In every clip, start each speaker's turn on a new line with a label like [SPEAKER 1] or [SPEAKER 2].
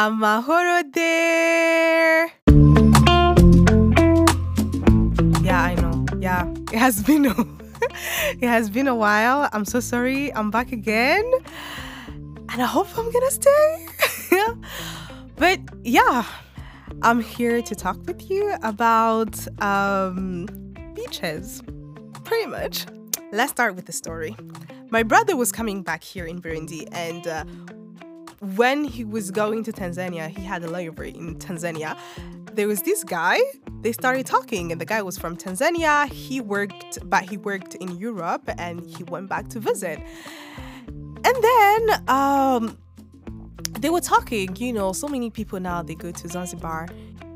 [SPEAKER 1] Amahoro there. Yeah, I know. Yeah, it has been a, it has been a while. I'm so sorry. I'm back again, and I hope I'm gonna stay. but yeah, I'm here to talk with you about um, beaches, pretty much. Let's start with the story. My brother was coming back here in Burundi, and uh, when he was going to Tanzania, he had a library in Tanzania. There was this guy, they started talking, and the guy was from Tanzania. He worked, but he worked in Europe and he went back to visit. And then um, they were talking, you know, so many people now they go to Zanzibar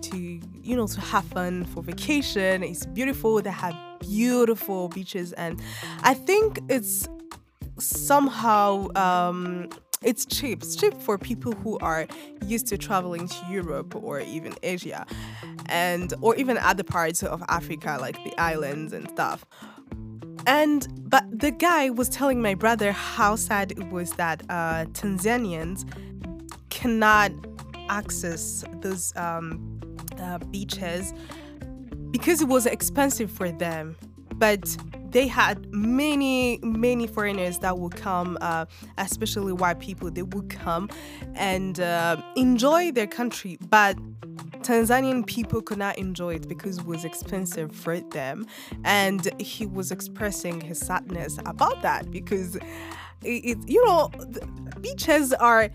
[SPEAKER 1] to, you know, to have fun for vacation. It's beautiful. They have beautiful beaches, and I think it's somehow um, it's cheap. It's cheap for people who are used to traveling to Europe or even Asia and or even other parts of Africa like the islands and stuff. And but the guy was telling my brother how sad it was that uh, Tanzanians cannot access those um, uh, beaches because it was expensive for them. But they had many, many foreigners that would come, uh, especially white people. They would come and uh, enjoy their country, but Tanzanian people could not enjoy it because it was expensive for them. And he was expressing his sadness about that because it, you know, beaches are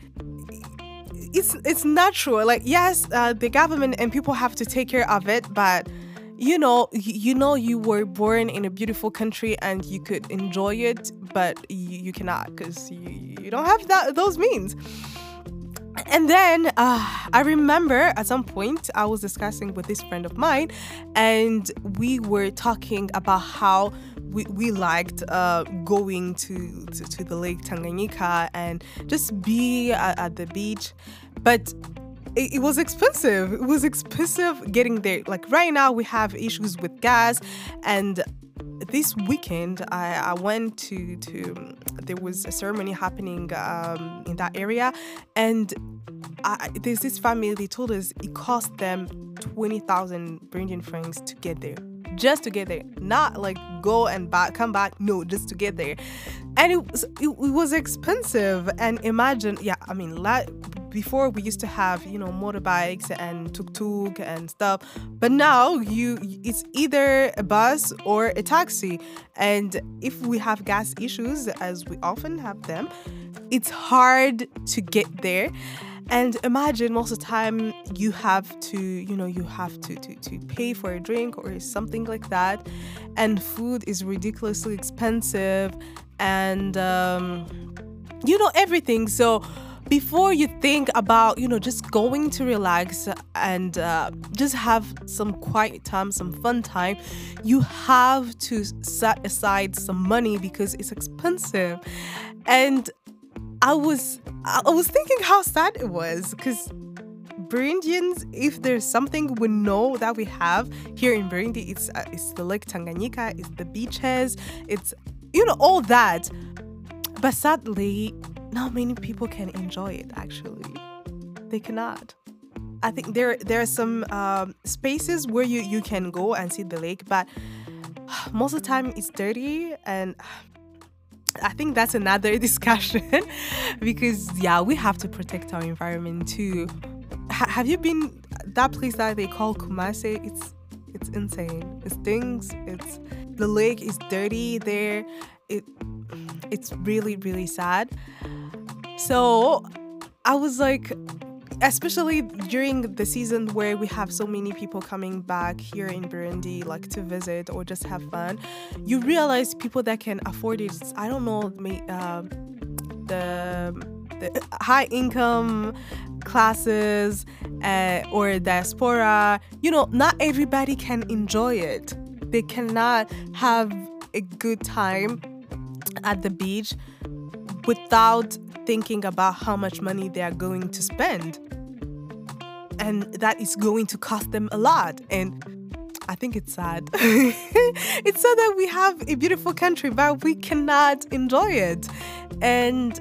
[SPEAKER 1] it's it's natural. Like yes, uh, the government and people have to take care of it, but you know, you know, you were born in a beautiful country and you could enjoy it, but you, you cannot because you, you don't have that those means. And then uh, I remember at some point I was discussing with this friend of mine, and we were talking about how we, we liked uh, going to, to, to the lake Tanganyika and just be at, at the beach, but it, it was expensive. It was expensive getting there. Like right now, we have issues with gas, and this weekend I, I went to to there was a ceremony happening um, in that area, and I, there's this family. They told us it cost them twenty thousand Burundian francs to get there just to get there not like go and back come back no just to get there and it was it, it was expensive and imagine yeah i mean la- before we used to have you know motorbikes and tuk-tuk and stuff. But now you it's either a bus or a taxi. And if we have gas issues as we often have them it's hard to get there. And imagine most of the time you have to you know you have to, to to pay for a drink or something like that. And food is ridiculously expensive. And um, you know everything. So before you think about you know just going to relax and uh, just have some quiet time some fun time you have to set aside some money because it's expensive and i was i was thinking how sad it was because Burundians, if there's something we know that we have here in Burundi, it's uh, it's the Lake Tanganyika, it's the beaches, it's you know all that. But sadly, not many people can enjoy it actually they cannot i think there there are some um, spaces where you you can go and see the lake but most of the time it's dirty and I think that's another discussion because yeah, we have to protect our environment too. H- have you been that place that they call Kumase? It's it's insane. It stinks. It's the lake is dirty there. It it's really really sad. So I was like, especially during the season where we have so many people coming back here in Burundi, like to visit or just have fun, you realize people that can afford it. I don't know, uh, the the high income classes uh, or diaspora. You know, not everybody can enjoy it. They cannot have a good time at the beach without thinking about how much money they are going to spend. And that is going to cost them a lot. And I think it's sad. it's sad that we have a beautiful country, but we cannot enjoy it. And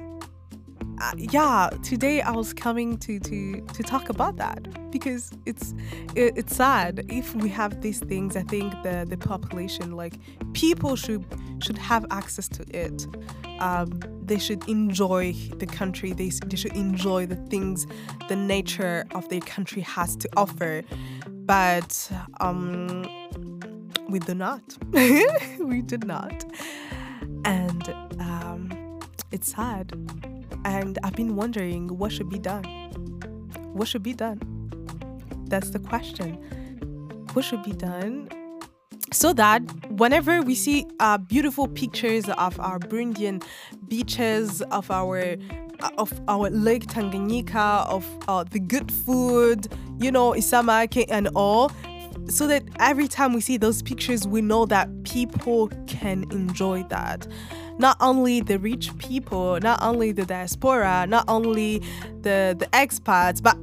[SPEAKER 1] uh, yeah, today I was coming to to to talk about that because it's it, it's sad if we have these things. I think the the population, like people, should should have access to it. Um, they should enjoy the country. They they should enjoy the things, the nature of their country has to offer. But um, we do not. we did not, and um, it's sad and I've been wondering what should be done. What should be done? That's the question. What should be done so that whenever we see uh, beautiful pictures of our Burundian beaches, of our of our Lake Tanganyika, of uh, the good food, you know, Isamake and all, so that every time we see those pictures, we know that people can enjoy that not only the rich people, not only the diaspora, not only the, the expats, but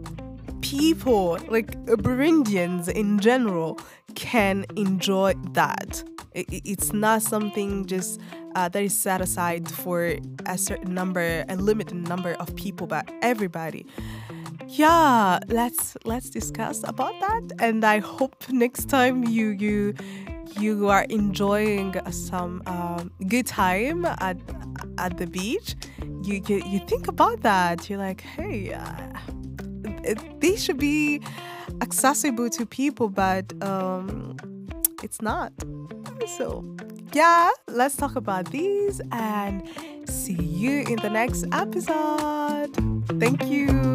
[SPEAKER 1] people, like Burundians in general, can enjoy that. It, it's not something just uh, that is set aside for a certain number, a limited number of people, but everybody yeah let's let's discuss about that and i hope next time you you you are enjoying some um, good time at at the beach, you you, you think about that. You're like, hey, uh, they should be accessible to people, but um, it's not. So yeah, let's talk about these and see you in the next episode. Thank you.